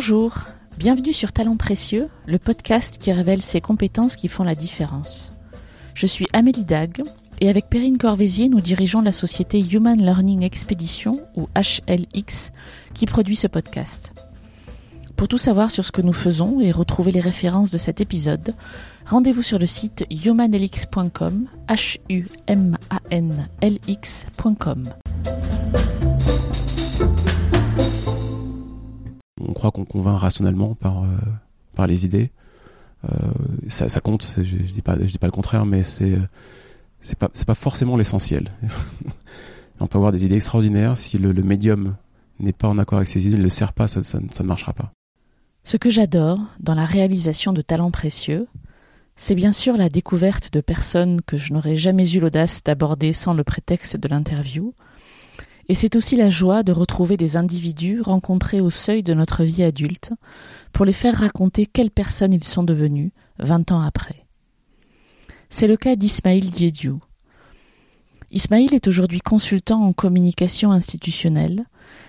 Bonjour, bienvenue sur Talents Précieux, le podcast qui révèle ces compétences qui font la différence. Je suis Amélie Dag et avec Perrine Corvézier, nous dirigeons la société Human Learning Expedition ou HLX qui produit ce podcast. Pour tout savoir sur ce que nous faisons et retrouver les références de cet épisode, rendez-vous sur le site humanlx.com, h u m a n l x.com. On croit qu'on convainc rationnellement par, euh, par les idées. Euh, ça, compte, je, je, dis pas, je dis pas le contraire, mais c'est c'est pas pas forcément l'essentiel. on peut avoir des idées extraordinaires si le, médium n'est pas en accord avec ses idées, ne le sert pas, ça, ça ne marchera pas. Ce que j'adore dans la réalisation de talents précieux, c'est bien sûr la découverte de personnes que je n'aurais jamais eu l'audace d'aborder sans le prétexte de l'interview, et c'est aussi la joie de retrouver des individus rencontrés au seuil de notre vie adulte pour les faire raconter quelles personnes ils sont devenus vingt ans après. C'est le cas d'Ismaïl Diediou. Ismaïl est aujourd'hui consultant en communication institutionnelle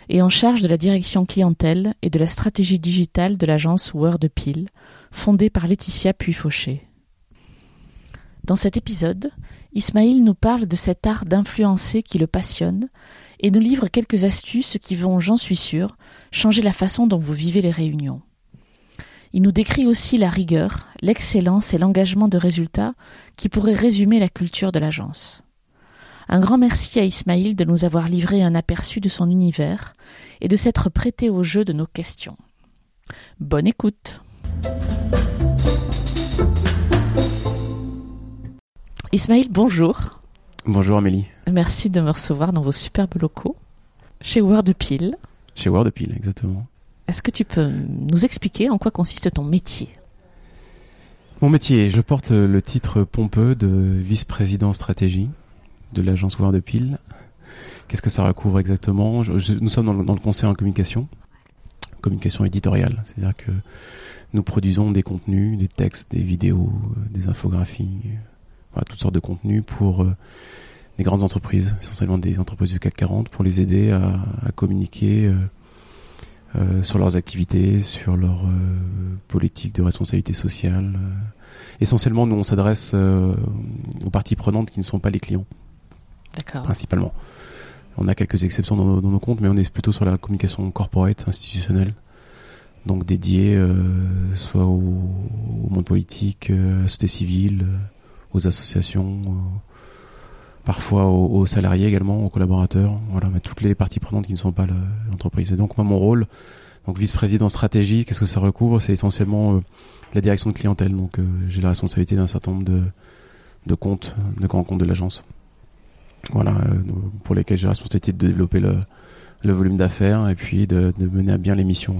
et en charge de la direction clientèle et de la stratégie digitale de l'agence Wordpil, fondée par Laetitia Puy-Fauché. Dans cet épisode, Ismaïl nous parle de cet art d'influencer qui le passionne et nous livre quelques astuces qui vont, j'en suis sûr, changer la façon dont vous vivez les réunions. Il nous décrit aussi la rigueur, l'excellence et l'engagement de résultats qui pourraient résumer la culture de l'agence. Un grand merci à Ismaïl de nous avoir livré un aperçu de son univers et de s'être prêté au jeu de nos questions. Bonne écoute. Ismaïl, bonjour. Bonjour Amélie. Merci de me recevoir dans vos superbes locaux chez Wordpil. Chez Wordpil, exactement. Est-ce que tu peux nous expliquer en quoi consiste ton métier? Mon métier, je porte le titre pompeux de vice-président stratégie de l'agence Wordpil. Qu'est-ce que ça recouvre exactement? Je, je, Nous sommes dans le, dans le, conseil en communication, communication éditoriale, c'est-à-dire que nous produisons des contenus, des textes, des vidéos, des infographies, voilà, toutes sortes de contenus pour euh, des grandes entreprises, essentiellement des entreprises du CAC 40, pour les aider à, à communiquer euh, euh, sur leurs activités, sur leur politique de responsabilité sociale. essentiellement, nous, on s'adresse aux parties prenantes qui ne sont pas les clients. Principalement. On a quelques exceptions dans nos, dans nos, comptes, mais on est plutôt sur la communication corporate, institutionnelle. Donc dédiée euh, soit au, au, monde politique, euh, à la société civile, aux associations, parfois aux, aux, salariés également, aux collaborateurs. Voilà, mais toutes les parties prenantes qui ne sont pas l'entreprise. Et donc moi, mon rôle, donc vice-président stratégie, qu'est-ce que ça recouvre? C'est essentiellement la direction de clientèle. Donc j'ai la responsabilité d'un certain nombre de, de comptes, de grands comptes de l'agence voilà, euh, pour lesquels j'ai la responsabilité de développer le, le volume d'affaires et puis de, de, mener à bien les missions.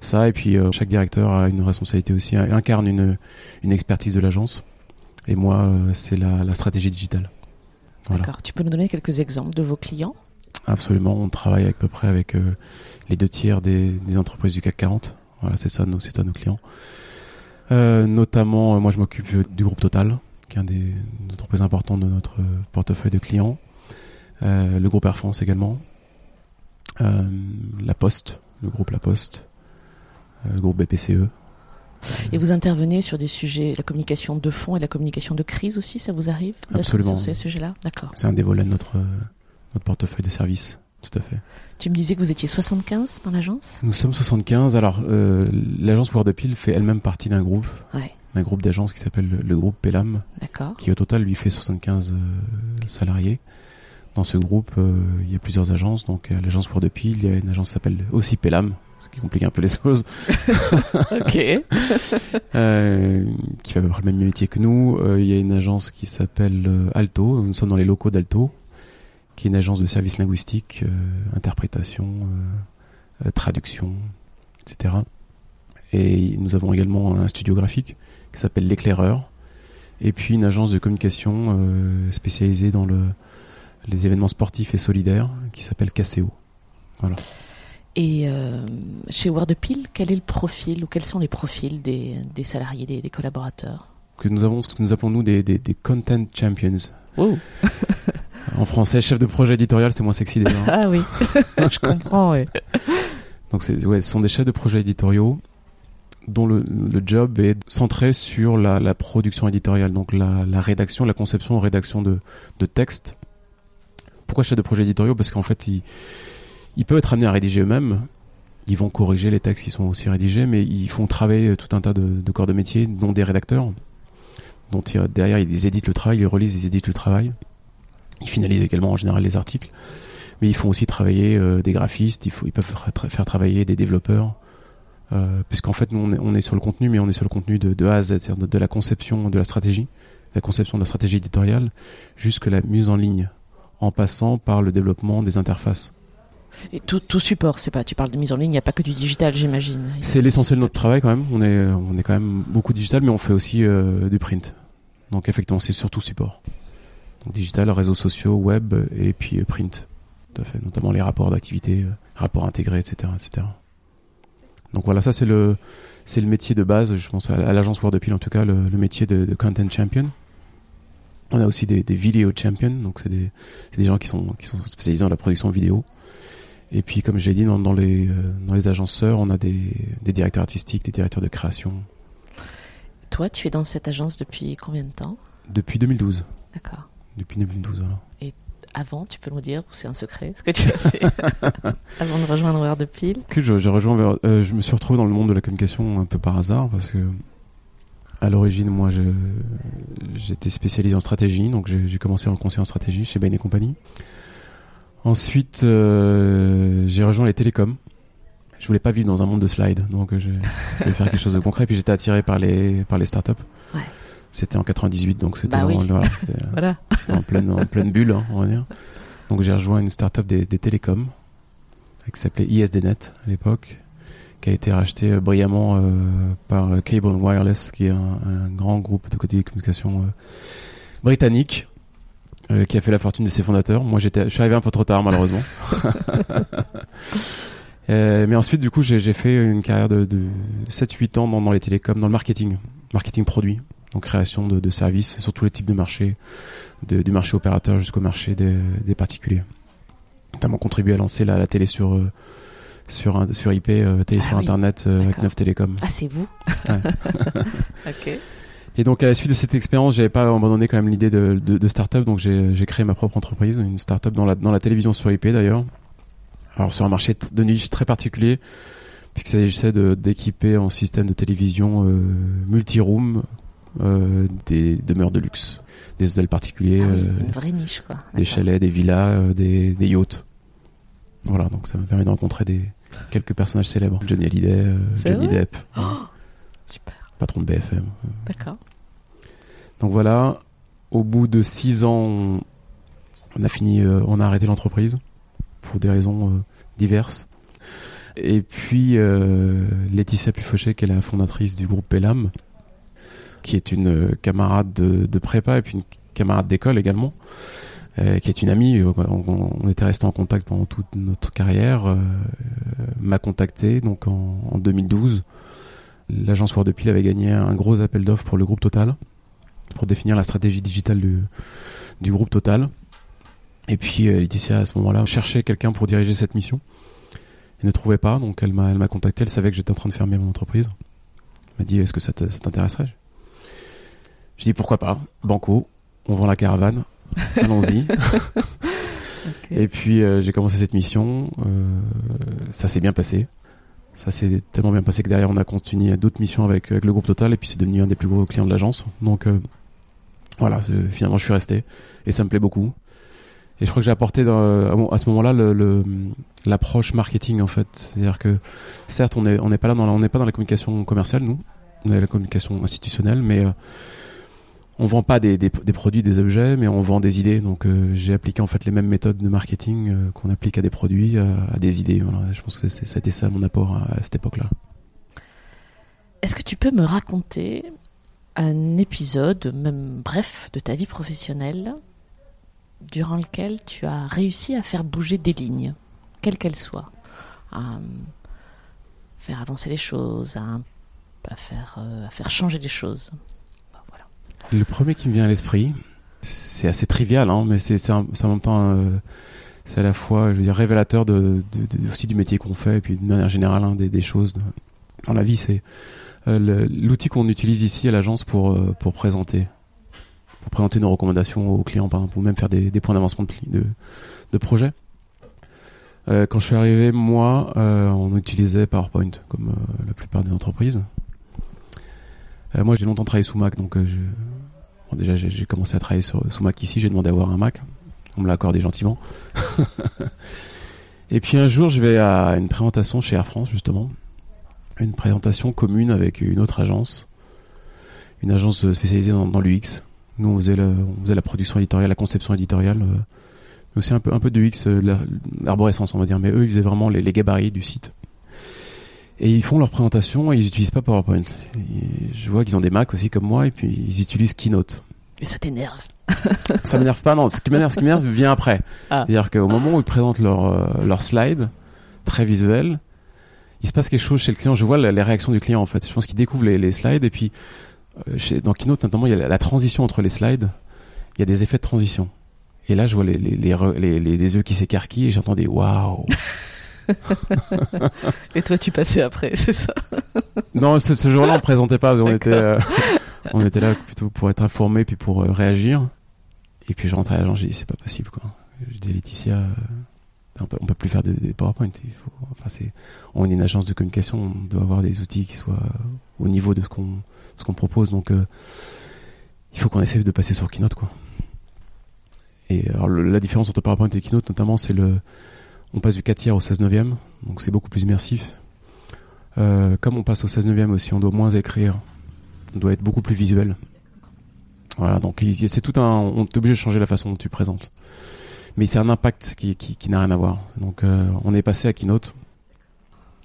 Ça, et puis euh, chaque directeur a une responsabilité aussi, incarne une, une expertise de l'agence. Et moi, euh, c'est la, la, stratégie digitale. Voilà. D'accord. Tu peux nous donner quelques exemples de vos clients? Absolument. On travaille à peu près avec euh, les deux tiers des, des, entreprises du CAC 40. Voilà, c'est ça, nos, c'est ça nos clients. Euh, notamment, moi, je m'occupe du groupe Total, qui est un des entreprises importantes de notre portefeuille de clients. Euh, le groupe Air France également. Euh, la Poste, le groupe La Poste. Euh, le groupe BPCE. Et vous intervenez sur des sujets, la communication de fond et la communication de crise aussi, ça vous arrive Absolument. Sur ces sujets-là? D'accord. C'est un des volets de notre, notre portefeuille de services. Tout à fait. Tu me disais que vous étiez 75 dans l'agence? Nous sommes 75. Alors, euh, l'agence Wordapil fait elle-même partie d'un groupe. Ouais d'un groupe d'agences qui s'appelle le, le, groupe Pelam, qui au total lui fait 75 euh, salariés. Dans ce groupe, euh, il y a plusieurs agences, donc à l'agence de Pile, il y a une agence qui s'appelle aussi Pelam, ce qui complique un peu les choses. ok. euh, qui fait à peu près le même métier que nous. Euh, il y a une agence qui s'appelle Alto, nous sommes dans les locaux d'Alto, qui est une agence de services linguistiques, interprétation, traduction, etc. Et nous avons également un studio graphique qui s'appelle l'éclaireur, et puis une agence de communication euh, spécialisée dans le, les événements sportifs et solidaires qui s'appelle Caseo. Voilà. Et euh, chez Wordpil, quel est le profil ou quels sont les profils des, des salariés, des, des, collaborateurs Que nous avons ce que nous appelons nous des, des, des content champions. En français, chef de projet éditorial, c'est moins sexy déjà. ah oui, je comprends. Oui. Donc c'est, ouais, ce sont des chefs de projet éditoriaux dont le, le job est centré sur la, la production éditoriale, donc la, la, rédaction, la conception, rédaction de, de textes. Pourquoi chef de projet éditoriaux? Parce qu'en fait, ils, ils peuvent être amenés à rédiger eux-mêmes. Ils vont corriger les textes qui sont aussi rédigés, mais ils font travailler tout un tas de, corps de métier, dont des rédacteurs, dont derrière ils éditent le travail, ils relisent, ils éditent le travail. Ils finalisent également en général les articles, mais ils font aussi travailler euh, des graphistes, ils peuvent faire travailler des développeurs, euh, puisqu'en fait nous on est, on est, sur le contenu, mais on est sur le contenu de, de A à Z, c'est-à-dire de, de, la conception de la stratégie, la conception de la stratégie éditoriale, jusque la mise en ligne, en passant par le développement des interfaces. Et tout, tout support, c'est pas. Tu parles de mise en ligne, il n'y a pas que du digital, j'imagine. C'est l'essentiel de notre travail quand même. On est, on est quand même beaucoup digital, mais on fait aussi euh, du print. Donc effectivement, c'est surtout support. Digital, réseaux sociaux, web et puis print. Tout à fait. Notamment les rapports d'activité, euh, rapports intégrés, etc., etc. Donc voilà, ça c'est le, c'est le métier de base. Je pense à, l'agence Word Pile en tout cas, le, métier de, content champion. On a aussi des, des video champions, donc c'est des, des gens qui sont, qui sont spécialisés dans la production vidéo. Et puis, comme j'ai dit, dans, dans, les, euh, dans les sœurs, on a des, des directeurs artistiques, des directeurs de création. Toi, tu es dans cette agence depuis combien de temps? Depuis 2012. D'accord. Depuis 2012, voilà. Et avant, tu peux nous dire, c'est un secret, ce que tu as fait avant de rejoindre Word de Pile? Que je, je, rejoins, euh, je me suis retrouvé dans le monde de la communication un peu par hasard, parce que à l'origine, moi, j'étais spécialisé en stratégie, donc j'ai commencé en conseil en stratégie chez Bain et compagnie. Ensuite, euh, j'ai rejoint les télécoms. Je voulais pas vivre dans un monde de slides, donc je voulais faire quelque chose de concret. Puis j'étais attiré par les par les startups. Ouais. C'était en 98, donc c'était bah oui. voilà, voilà. en pleine en pleine bulle, hein, on va dire. Donc j'ai rejoint une startup des, des télécoms qui s'appelait ISDNet à l'époque, qui a été racheté euh, brillamment euh, par Cable Wireless, qui est un, un grand groupe de télécommunications euh, britannique euh, qui a fait la fortune de ses fondateurs. Moi, j'étais, je suis arrivé un peu trop tard, malheureusement. euh, mais ensuite, du coup, j'ai, fait une carrière de, de 7-8 ans dans, dans, les télécoms, dans le marketing, marketing produit, donc création de, de services sur tous les types de marchés, de, du marché opérateur jusqu'au marché des, des particuliers. Notamment contribué à lancer la, la télé sur euh, sur IP, euh, télé Ah sur oui. internet euh, avec D'accord. Neuf Télécom. Ah, c'est vous Ouais. Ok. Et donc à la suite de cette expérience, j'avais pas abandonné quand même l'idée de, de, de start-up, donc j'ai créé ma propre entreprise, une start-up dans la, dans la télévision sur IP d'ailleurs. Alors sur un marché de niche très particulier, puisqu'il s'agissait d'équiper en système de télévision euh, multi-room euh, des demeures de luxe, des hôtels particuliers, Ah oui, euh, une vraie niche, quoi. des chalets, des villas, des, des yachts. Voilà, donc ça m'a permis de rencontrer des quelques personnages célèbres. Johnny Hallyday, Johnny Depp, Oh, super. Patron de BFM. D'accord. Donc voilà, au bout de six ans, on, a fini, euh, on a arrêté l'entreprise pour des raisons euh, diverses. Et puis euh, Laetitia Pufochet, qui est la fondatrice du groupe Pellam, qui est une camarade de, de prépa et puis une camarade d'école également, qui est une amie. On, on était resté en contact pendant toute notre carrière. m'a contacté donc en, en 2012. L'agence Word Pile avait gagné un gros appel d'offres pour le groupe Total pour définir la stratégie digitale du, du groupe Total. Et puis euh, Laetitia à ce moment-là cherchait quelqu'un pour diriger cette mission. Elle ne trouvait pas, donc elle m'a elle m'a contacté. Elle savait que j'étais en train de fermer mon entreprise. Elle m'a dit est-ce que ça te- ça t'intéresserait? Je dis pourquoi pas? Banco, on vend la caravane. Allons-y. Et puis euh, j'ai commencé cette mission. Euh, ça s'est bien passé. Ça s'est tellement bien passé que derrière on a continué d'autres missions avec, le groupe Total et puis c'est devenu un des plus gros clients de l'agence. Donc euh, voilà, finalement je suis resté et ça me plaît beaucoup. Et je crois que j'ai apporté dans- à ce moment-là l'approche marketing en fait. C'est-à-dire que certes on n'est on n'est pas là dans la, on n'est pas dans la communication commerciale nous, on est dans la communication institutionnelle, mais euh, on vend pas des, produits, des objets, mais on vend des idées. Donc euh, j'ai appliqué en fait les mêmes méthodes de marketing euh, qu'on applique à des produits, à, à des idées. Je pense que c'était ça mon apport à, cette époque-là. Est-ce que tu peux me raconter un épisode, même bref, de ta vie professionnelle durant lequel tu as réussi à faire bouger des lignes, quelles qu'elles soient, à euh, faire avancer les choses, à, faire, euh, changer les choses? Le premier qui me vient à l'esprit, c'est assez trivial, hein, mais c'est en même temps euh, c'est à la fois, je veux dire, révélateur de, aussi du métier qu'on fait, et puis de manière générale, hein, des, choses dans la vie, c'est euh, l'outil qu'on utilise ici à l'agence pour, euh, pour présenter, pour présenter nos recommandations aux clients, par exemple, ou même faire des, points d'avancement de, de, projet. Quand je suis arrivé, moi, on utilisait PowerPoint, comme la plupart des entreprises. Moi, j'ai longtemps travaillé sous Mac, donc déjà, j'ai commencé à travailler sur, sous Mac ici. J'ai demandé à avoir un Mac. On me l'a accordé gentiment. Et puis un jour, je vais à une présentation chez Air France, justement. Une présentation commune avec une autre agence. Une agence spécialisée dans, l'UX. Nous, on faisait, la production éditoriale, la conception éditoriale. Euh, mais aussi un peu, de UX, euh, l'arborescence, on va dire. Mais eux, ils faisaient vraiment les, gabarits du site. Et ils font leur présentation et ils n'utilisent pas PowerPoint. je vois qu'ils ont des Macs aussi comme moi et puis ils utilisent Keynote. Et ça t'énerve ça m'énerve pas, non. Ce qui m'énerve, ce qui m'énerve vient après. Ah. C'est-à-dire qu'au moment où ils présentent leur, euh, leur slide, très visuel, il se passe quelque chose chez le client. Je vois les réactions du client, en fait. Je pense qu'il découvre les, les, slides et puis, euh, chez, dans Keynote, notamment, il y a la, transition entre les slides. Il y a des effets de transition. Et là, je vois les, les, les, les yeux qui s'écarquillent et j'entends des waouh. et toi, tu passais après, c'est ça Non, ce, jour-là, on présentait pas. On était, euh, on était là plutôt pour être informé puis pour réagir. Et puis je rentre à l'agence, j'ai dit c'est pas possible quoi. Je dis Laetitia, euh, on peut, peut plus faire des, PowerPoint. Il faut, enfin c'est, on est une agence de communication, on doit avoir des outils qui soient au niveau de ce qu'on, ce qu'on propose. Donc euh, il faut qu'on essaie de passer sur Keynote quoi. Et alors la différence entre PowerPoint et Keynote notamment, c'est le, on passe du 4 tiers au 16 neuvième, donc c'est beaucoup plus immersif. Euh, comme on passe au 16 neuvième aussi, on doit moins écrire, on doit être beaucoup plus visuel. Voilà, donc c'est tout un. On est obligé de changer la façon dont tu présentes. Mais c'est un impact qui, qui, n'a rien à voir. Donc euh, on est passé à Keynote.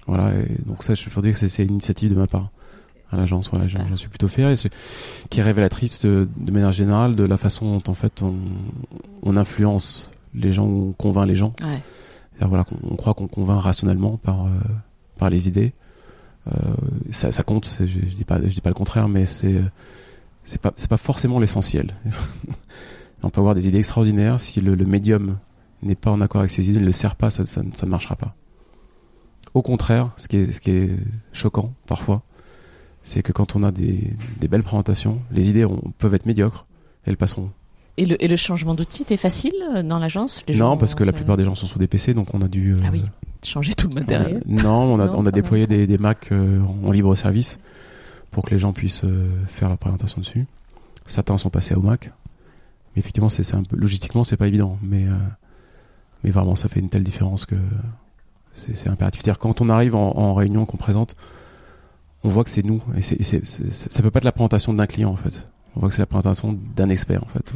Voilà, et donc ça, je peux dire que c'est une initiative de ma part à l'agence. Voilà, j'en suis plutôt fier et qui est révélatrice de, manière générale de la façon dont en fait on, on influence les gens, on convainc les gens. Ouais. On, croit qu'on convainc rationnellement par euh, par les idées. Euh, ça, compte. Je, je dis pas, je dis pas le contraire, mais c'est c'est pas pas forcément l'essentiel. on peut avoir des idées extraordinaires si le, médium n'est pas en accord avec ses idées, ne le sert pas, ça, ça, ne marchera pas. Au contraire, ce qui est ce qui est choquant parfois, c'est que quand on a des, des belles présentations, les idées peuvent être médiocres, elles passeront. Et le, et le changement d'outil était facile euh, dans l'agence Non, parce que la plupart des gens sont sous des PC, donc on a dû. Euh, ah oui, changer tout le matériel. non, on a, on a déployé des, des Mac euh, en libre service pour que les gens puissent euh, faire la présentation dessus. Certains sont passés au Mac, mais effectivement, c'est un peu logistiquement, c'est pas évident, mais euh, mais vraiment, ça fait une telle différence que c'est impératif. C'est-à-dire quand on arrive en, réunion, qu'on présente, on voit que c'est nous, et c'est ça peut pas être la présentation d'un client en fait. On voit que c'est la présentation d'un expert en fait,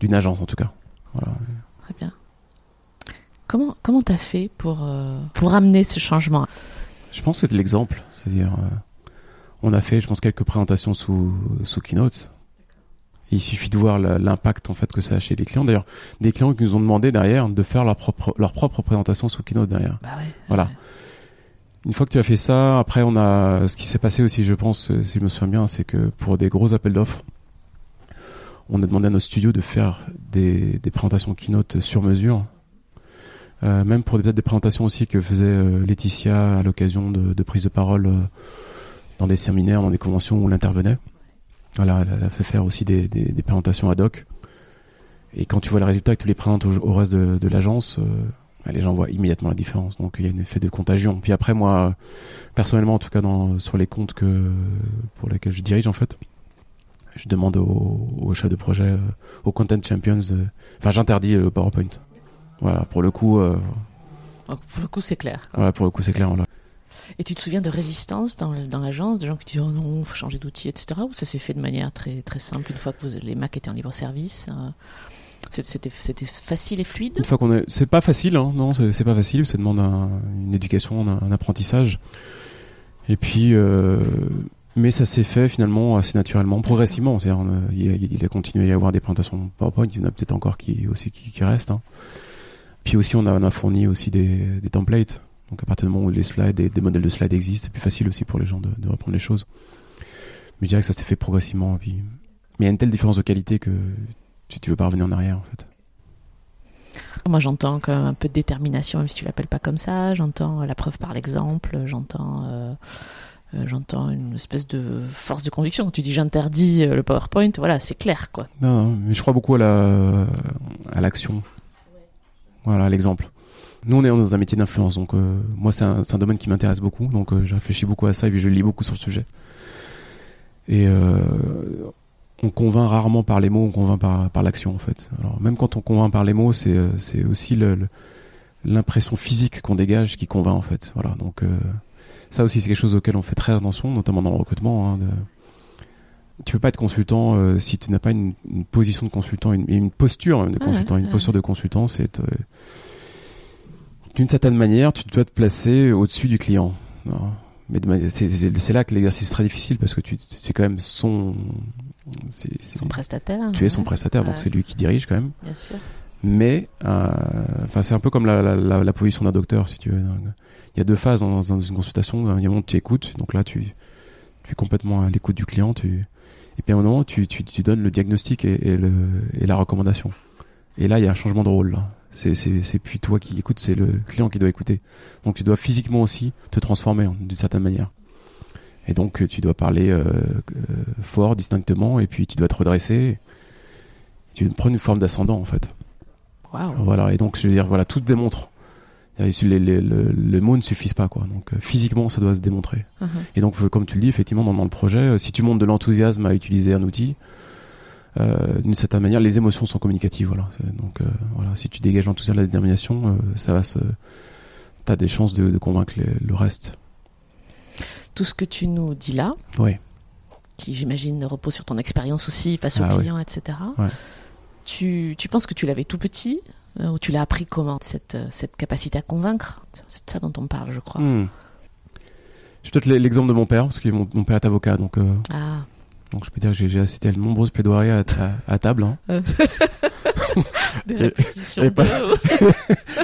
d'une agence en tout cas. Voilà. Très bien. Comment comment t'as fait pour euh, pour amener ce changement? Je pense que c'était l'exemple, c'est-à-dire on a fait, je pense, quelques présentations sous, sous Keynote. il suffit de voir l'impact en fait que ça a chez les clients. D'ailleurs, des clients qui nous ont demandé derrière de faire leur propre leur propre présentation sous Keynote derrière. Bah ouais, voilà. Une fois que tu as fait ça, après on a ce qui s'est passé aussi, je pense, si je me souviens bien, c'est que pour des gros appels d'offres, on a demandé à nos studios de faire des, présentations Keynote sur mesure. Euh, même pour des présentations aussi que faisait euh, Laetitia à l'occasion de, de prise de parole euh, dans des séminaires, dans des conventions où elle intervenait. Voilà, elle, a fait faire aussi des, présentations ad hoc. Et quand tu vois le résultat que tu les présentes au, reste de, l'agence, bah, les gens voient immédiatement la différence. Donc il y a un effet de contagion. Puis après, moi, personnellement, en tout cas sur les comptes que pour lesquels je dirige, en fait, je demande aux, aux chefs de projet, euh, aux content champions, euh, enfin j'interdis le PowerPoint. Voilà, pour le coup. pour le coup, c'est clair. Voilà, pour le coup, c'est clair. Voilà. Et tu te souviens de résistance dans, dans l'agence, de gens qui disent oh non, faut changer d'outil, etc. Ou ça s'est fait de manière très très simple une fois que vous, les Mac étaient en libre service euh, C'était facile et fluide? Une fois qu'on est, c'est pas facile, hein, non, c'est pas facile. Ça demande une éducation, un, apprentissage. Et puis. Euh, mais ça s'est fait finalement assez naturellement, progressivement. C'est-à-dire, il, a continué à y avoir des présentations PowerPoint. Il y en a peut-être encore qui aussi qui, restent. Hein. Puis aussi, on a, fourni aussi des, des templates donc à partir du moment où les slides des modèles de slides existent, c'est plus facile aussi pour les gens de, reprendre les choses. Mais je dirais que ça s'est fait progressivement. Puis... Mais il y a une telle différence de qualité que tu, tu veux pas revenir en arrière en fait. Moi, j'entends un peu de détermination, même si tu l'appelles pas comme ça. J'entends la preuve par l'exemple. J'entends, euh, euh, j'entends une espèce de force de conviction. Quand tu dis j'interdis euh, le PowerPoint, voilà, c'est clair, quoi. Non, mais je crois beaucoup à la à l'action. Voilà, l'exemple. Nous, on est dans un métier d'influence, donc euh, moi, c'est un, domaine qui m'intéresse beaucoup, donc euh, je réfléchis beaucoup à ça et puis je lis beaucoup sur le sujet. Et euh, on convainc rarement par les mots, on convainc par, par l'action, en fait. Alors, même quand on convainc par les mots, c'est, euh, aussi l'impression physique qu'on dégage qui convainc, en fait. Voilà, donc euh, ça aussi, c'est quelque chose auquel on fait très attention, notamment dans le recrutement. Hein, de... Tu peux pas être consultant euh, si tu n'as pas une, une position de consultant, une, posture de Ah consultant. ouais, une ouais. posture de consultant, c'est euh, d'une certaine manière, tu dois te placer au-dessus du client. Non. Mais c'est- là que l'exercice est très difficile parce que tu c'est quand même son, Son prestataire. tu es son ouais, prestataire, donc c'est lui qui dirige quand même. Bien sûr. Mais, euh, c'est un peu comme la, la, la, la position d'un docteur, si tu veux. Il y a deux phases dans, dans une consultation. Il y a un moment où tu écoutes, donc là, tu, tu es complètement à l'écoute du client. Tu, et puis à un moment, tu, tu, tu donnes le diagnostic et, et, le, et la recommandation. Et là, il y a un changement de rôle. C'est, plus toi qui écoutes, c'est le client qui doit écouter. Donc tu dois physiquement aussi te transformer hein, d'une certaine manière. Et donc tu dois parler euh, euh, fort, distinctement, et puis tu dois te redresser. Tu prendre une forme d'ascendant en fait. Waouh. Voilà, et donc je veux dire, voilà, tout démontre. Les, les, les, le, le mot ne suffisent pas, quoi. Donc euh, physiquement, ça doit se démontrer. Mhm. Et donc, euh, comme tu le dis, effectivement, dans, dans le projet, euh, si tu montes de l'enthousiasme à utiliser un outil, euh, d'une certaine manière, les émotions sont communicatives. Voilà. Donc, euh, voilà, si tu dégages l'enthousiasme, la détermination, euh, ça va se. T'as des chances de, de convaincre les- le reste. Tout ce que tu nous dis là, Oui. qui j'imagine repose sur ton expérience aussi face aux Ah clients, etc. Ouais. Tu, tu penses que tu l'avais tout petit euh, ou tu l'as appris comment cette, euh, cette capacité à convaincre C'est de ça dont on parle, je crois. Hmm. Je peut-être l'exemple de mon père, parce que mon, mon père est avocat, donc, euh, Ah, donc je peux dire que j'ai- j'ai assisté à de nombreuses plaidoiries à, à, à table. Hein. des Et- répétitions. et pas- de-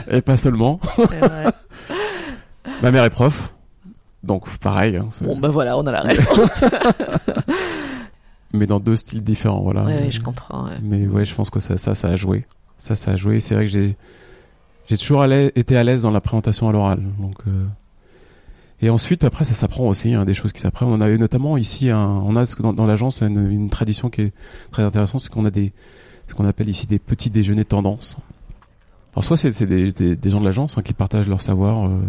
Et pas seulement. Vrai. Ma mère est prof, donc pareil. hein, Bon, ben voilà, on a la réponse. mais dans deux styles différents, voilà. ouais, ouais, je comprends. ouais. Mais ouais, je pense que ça, ça, ça a joué. Ça, ça a joué. C'est vrai que j'ai, j'ai toujours été à l'aise dans la présentation à l'oral. Donc, euh, et ensuite, après, ça s'apprend aussi, hein, des choses qui s'apprennent. On a eu notamment ici, un, on a ce dans, dans l'agence une, tradition qui est très intéressante, c'est qu'on a des, ce qu'on appelle ici des petits déjeuners tendance. Alors soit c'est, des, des, des gens de l'agence hein, qui partagent leur savoir. euh,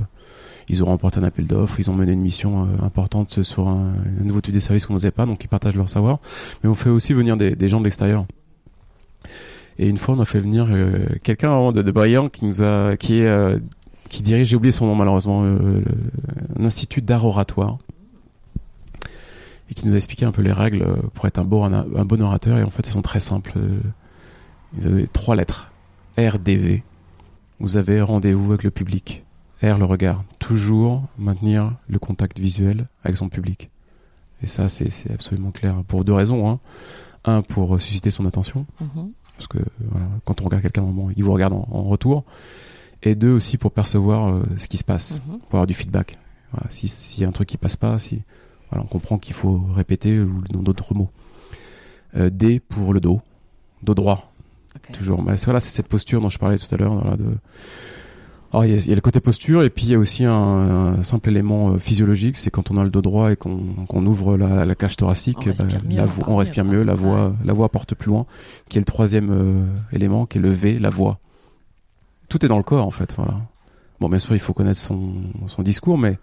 ils ont remporté un appel d'offres, ils ont mené une mission euh, importante sur un, un nouveau type de service qu'on n'osait pas, donc ils partagent leur savoir. Mais on fait aussi venir des, des gens de l'extérieur. Et une fois, on a fait venir euh, quelqu'un de, de brillant qui nous a, qui est, euh, qui dirige, j'ai oublié son nom malheureusement, euh, un institut d'art oratoire, et qui nous a expliqué un peu les règles euh, pour être un bon, un, bon orateur. Et en fait, elles sont très simples. Euh, Vous avez trois lettres RDV. Vous avez rendez-vous avec le public. R le regard. Toujours maintenir le contact visuel avec son public. Et ça, c'est absolument clair pour deux raisons. Hein. Un, pour susciter son attention Mhm. Parce que voilà, quand on regarde quelqu'un, normalement, il vous regarde en, en retour. Et deux aussi pour percevoir euh, ce qui se passe, Mhm. pour avoir du feedback. Voilà, si- s'il y a un truc qui passe pas, si voilà, on comprend qu'il faut répéter ou dans d'autres mots. Euh, D pour le dos, dos droit, toujours. Bah, voilà, c'est cette posture dont je parlais tout à l'heure. Voilà, de... Alors, il y, a, il y a le côté posture et puis il y a aussi un, un simple élément euh, physiologique, c'est quand on a le dos droit et qu'on ouvre la, la cage thoracique, On respire bah, mieux, la on vo- parle on mieux, respire quoi. mieux, la voix, Ouais. la voix porte plus loin, qui est le troisième euh, élément, qui est le V, la voix. Tout est dans le corps en fait, voilà. Bon, bien sûr, il faut connaître son, son discours, mais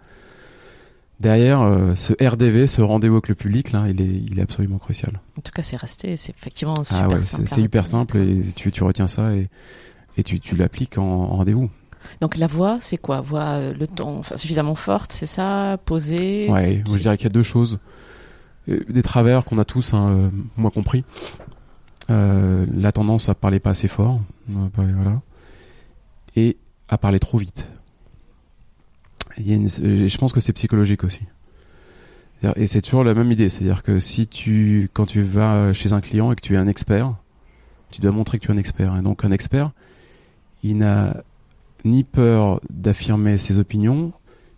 derrière euh, ce RDV, ce rendez-vous avec le public, là, il est, il est absolument crucial. En tout cas, c'est resté. C'est effectivement Ah super ouais, simple. c'est hyper simple et tu, tu retiens ça et, et tu, tu l'appliques en, en rendez-vous. Donc la voix, c'est quoi? Voix, euh, le ton, suffisamment forte, c'est ça? Posée? Ouais, moi je dirais qu'il y a deux choses. Euh, Des travers qu'on a tous, hein, euh, moi compris. La tendance à parler pas assez fort, bah, voilà, et à parler trop vite. Je pense que c'est psychologique aussi. Et c'est toujours la même idée, c'est-à-dire que si tu, quand tu vas chez un client et que tu es un expert, tu dois montrer que tu es un expert. Et donc un expert, il n'a ni peur d'affirmer ses opinions,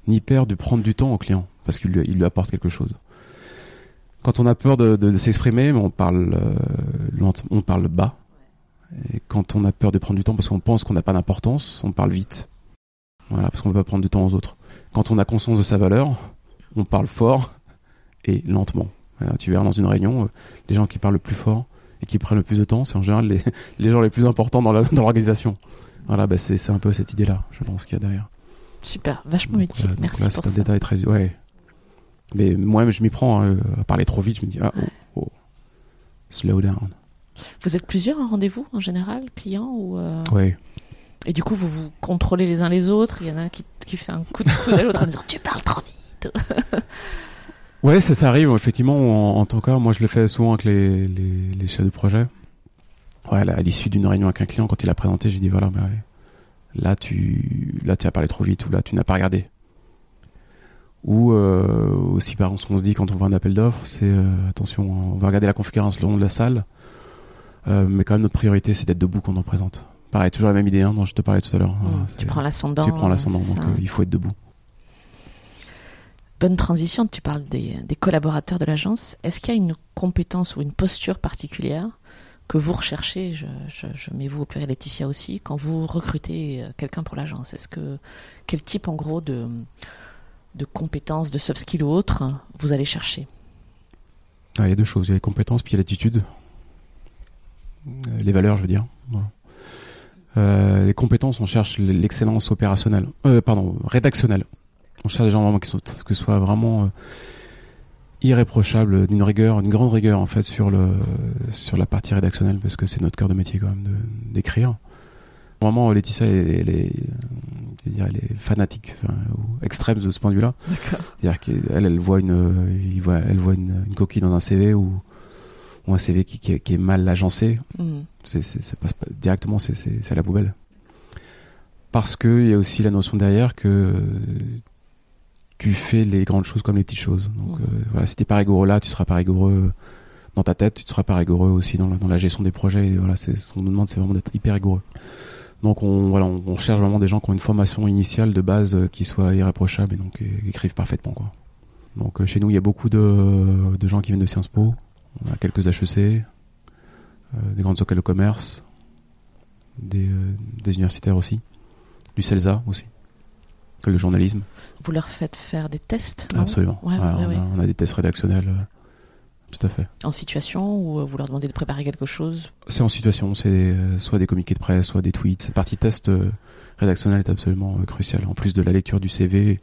ni peur de prendre du temps au client, parce qu'il lui, apporte quelque chose. Quand on a peur de, s'exprimer, on parle, euh, on parle bas, Et quand on a peur de prendre du temps parce qu'on pense qu'on n'a pas d'importance, on parle vite. Voilà, parce qu'on ne veut pas prendre du temps aux autres. Quand on a conscience de sa valeur, on parle fort et lentement. tu verras dans une réunion, euh, les gens qui parlent le plus fort et qui prennent le plus de temps, c'est en général les, gens les plus importants dans l'organisation. Voilà, bah c'est un peu cette idée-là, je pense, qu'il y a derrière. Super, vachement utile. Merci là, c'est un détail très. Ouais. Mais moi-même, je m'y prends hein, à parler trop vite. Je me dis, ah, oh, oh, slow down. Vous êtes plusieurs en rendez-vous en général, clients ou euh... Oui. Et du coup, vous vous contrôlez les uns les autres. Il y en a un qui, qui fait un coup de coude à l'autre en disant Tu parles trop vite. ouais, ça, ça arrive. Effectivement, en, tant que moi, je le fais souvent avec les, les, les chefs de projet. Ouais, à l'issue d'une réunion avec un client, quand il a présenté, j'ai dit Voilà, bah, là, tu, là, tu as parlé trop vite ou là, tu n'as pas regardé. Ou euh, aussi, par exemple, ce qu'on se dit quand on voit un appel d'offres, c'est euh, attention, on va regarder la configuration le long de la salle. Euh, mais quand même, notre priorité, c'est d'être debout quand on présente. Pareil, toujours la même idée hein, dont je te parlais tout à l'heure. Mmh, tu prends l'ascendant. Tu prends l'ascendant, donc euh, il faut être debout. Bonne transition, tu parles des, des collaborateurs de l'agence. Est-ce qu'il y a une compétence ou une posture particulière que vous recherchez, je, mets vous au pluriel Laetitia aussi, quand vous recrutez euh, quelqu'un pour l'agence Est-ce que quel type en gros de, de compétences, de soft skills ou autres vous allez chercher? Ah, Il y a deux choses, il y a les compétences puis il y a l'attitude. Euh, les valeurs, je veux dire. Euh, les compétences, on cherche l'excellence opérationnelle, pardon, rédactionnelle. On cherche des gens vraiment qui sont, que ce soit vraiment irréprochable, d'une rigueur, une grande rigueur en fait sur le sur la partie rédactionnelle parce que c'est notre cœur de métier quand même d'écrire. Vraiment, Laetitia, elle, est, elle est fanatique, ou extrême de ce point de vue-là. C'est-à-dire qu'elle, elle voit une, il voit, elle voit une, une, coquille dans un CV ou ou un CV qui, qui, est mal agencé, mm. c'est, passe pas, directement c'est, à la poubelle. Parce qu'il y a aussi la notion derrière que tu fais les grandes choses comme les petites choses. Donc euh, voilà, si t'es pas rigoureux là, tu seras pas rigoureux dans ta tête, tu seras pas rigoureux aussi dans la, dans la gestion des projets. Et voilà, c'est, ce qu'on nous demande, c'est vraiment d'être hyper rigoureux. Donc on, voilà, on, on, cherche vraiment des gens qui ont une formation initiale de base euh, qui soit irréprochable et donc euh, écrivent parfaitement quoi. Donc chez nous, il y a beaucoup de, de gens qui viennent de Sciences Po, on a quelques HEC, euh, des grandes écoles de commerce, des, euh, des universitaires aussi, du CELSA aussi, que le journalisme. Vous leur faites faire des tests Absolument. on, a, des tests rédactionnels. Euh, tout à fait. En situation ou vous leur demandez de préparer quelque chose? C'est en situation, c'est soit des communiqués de presse, soit des tweets. Cette partie test rédactionnelle est absolument cruciale, en plus de la lecture du CV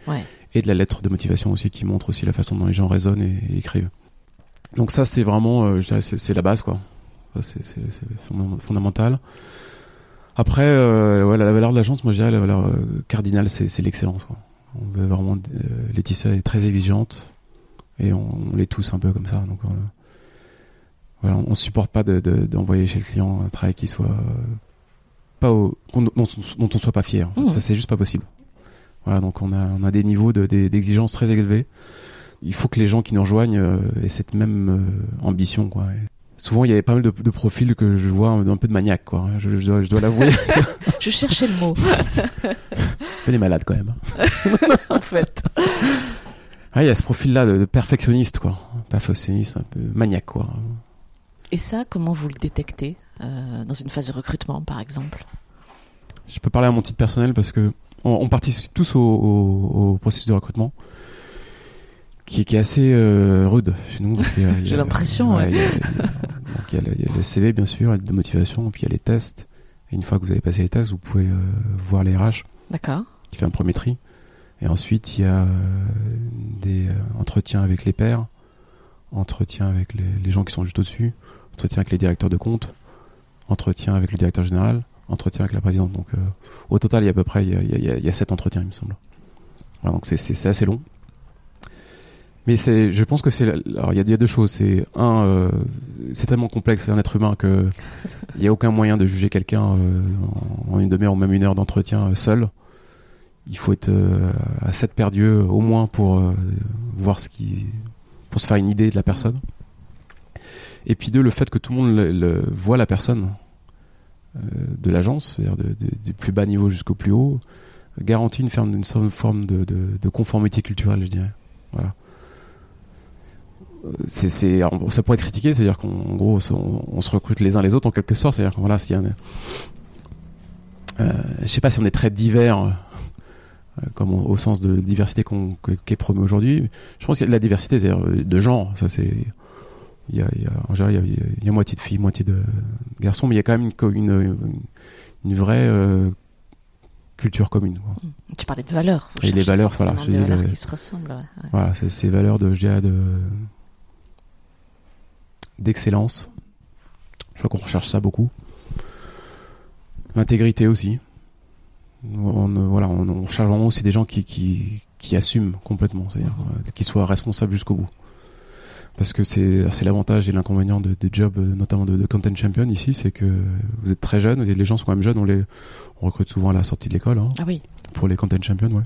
et de la lettre de motivation aussi qui montre aussi la façon dont les gens raisonnent et écrivent. Donc ça, c'est vraiment, euh, c'est la base, quoi. C'est fondamental. Après, euh, ouais, la, valeur de l'agence, moi je dirais la valeur euh, cardinale, c'est l'excellence. On veut vraiment. Euh, Laetitia est très exigeante et on, on l'est tous un peu comme ça. Donc euh, voilà, on supporte pas d'envoyer de, chez le client un travail qui soit pas au, dont, dont, on soit pas fier. Mmh. Ça c'est juste pas possible. Voilà, donc on a, on a des niveaux d'exigence de, très élevés il faut que les gens qui nous rejoignent euh, aient cette même euh, ambition, quoi. Souvent, il y avait pas mal de, de, profils que je vois un, peu de maniaque, quoi. Je, je dois, je dois l'avouer. je cherchais le mot. peu des malades, quand même. en fait. Ah, il y a ce profil-là de, de, perfectionniste, quoi. Perfectionniste, un peu maniaque, quoi. Et ça, comment vous le détectez euh, dans une phase de recrutement, par exemple? Je peux parler à mon titre personnel parce que on, on participe tous au, au, au processus de recrutement qui, est assez euh, rude chez nous. J'ai l'impression, ouais. Il y, a le CV, bien sûr, de motivation, puis il y a les tests. Et une fois que vous avez passé les tests, vous pouvez euh, voir les RH. D'accord. Qui fait un premier tri. Et ensuite, il y a euh, des entretiens avec les pairs, entretiens avec les, les, gens qui sont juste au-dessus, entretiens avec les directeurs de compte, entretiens avec le directeur général, entretien avec la présidente. Donc, au total, il y a à peu près, il y a, il y a, il y a sept entretiens, il me semble. Voilà, donc c'est assez long. Mais c'est, je pense que c'est, alors il y, y a, deux choses. C'est un, euh, c'est tellement complexe, c'est un être humain que il y a aucun moyen de juger quelqu'un euh, en, une demi-heure ou même une heure d'entretien euh, seul. Il faut être à sept paires d'yeux au moins pour voir ce qui, pour se faire une idée de la personne. Et puis deux, le fait que tout le monde le, le voit la personne de l'agence, c'est-à-dire du plus bas niveau jusqu'au plus haut, garantit une, forme, une forme de, de, de conformité culturelle, je dirais. Voilà c'est, c'est, ça pourrait être critiqué, c'est-à-dire qu'en gros, on, se recrute les uns les autres en quelque sorte. C'est-à-dire que voilà, s'il y a euh, je sais pas si on est très divers, euh, comme au sens de diversité qu'on, qu'est promu aujourd'hui. Je pense qu'il y a de la diversité, c'est-à-dire euh, de genre. Ça, c'est, il y a, il y a, en général, il y, a, il y a moitié de filles, moitié de garçons, mais il y a quand même une, une, une vraie euh, culture commune. Quoi. Mmh. Tu parlais de valeurs. Et les valeurs, voilà. Des valeurs qui se ressemblent. Ouais. Voilà, c'est ces valeurs de, je dirais, de d'excellence. Je crois qu'on recherche ça beaucoup. L'intégrité aussi. On, voilà, on, on, recherche vraiment aussi des gens qui, qui, qui assument complètement, c'est-à-dire mmh. qui soient responsables jusqu'au bout. Parce que c'est l'avantage et l'inconvénient de, des jobs, notamment de, de, content champion ici, c'est que vous êtes très jeune, les gens sont quand même jeunes, on les on recrute souvent à la sortie de l'école. Hein, ah oui. Pour les content champions, ouais.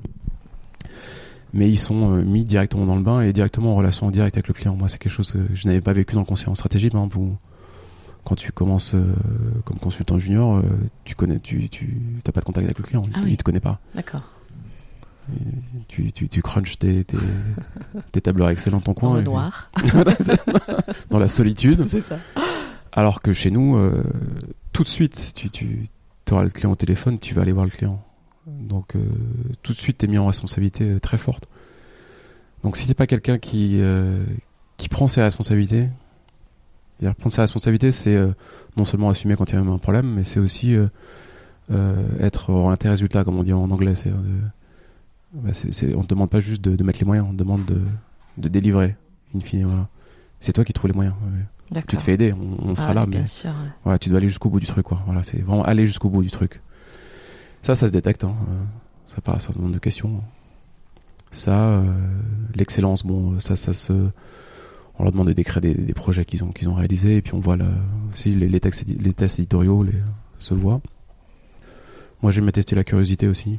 Mais ils sont euh, mis directement dans le bain et directement en relation directe avec le client. Moi, c'est quelque chose que je n'avais pas vécu dans le conseil en stratégie, par exemple, où quand tu commences euh, comme consultant junior, euh, tu connais, tu, tu t'as pas de contact avec le client, ah il, oui. te connaît pas. D'accord. Tu, tu, tu crunches tes, tes, tes tableurs Excel dans ton coin. Dans le noir. dans la solitude. C'est ça. Alors que chez nous, euh, tout de suite, tu, tu auras le client au téléphone, tu vas aller voir le client. Donc euh, tout de suite, tu es mis en responsabilité euh, très forte. Donc si t'es pas quelqu'un qui, euh, qui prend ses responsabilités, dire prendre ses responsabilités, c'est euh, non seulement assumer quand il y a un problème, mais c'est aussi être orienté résultat, comme on dit en anglais. C'est bah on te demande pas juste de, de, mettre les moyens, on te demande de, de délivrer, in fine. Voilà. C'est toi qui trouves les moyens. Tu te fais aider, on, on sera ah, là, mais sûr, ouais. voilà, tu dois aller jusqu'au bout du truc. Quoi. Voilà, c'est vraiment aller jusqu'au bout du truc. Ça, ça se détecte. Hein. Ça part, ça demande de questions. Ça, euh, l'excellence, bon, ça, ça se. On leur demande de décrire des, des projets qu'ils ont, qu'ils ont réalisés, et puis on voit là, aussi les, les, textes, les tests éditoriaux les, se voient. Moi, j'aime tester la curiosité aussi.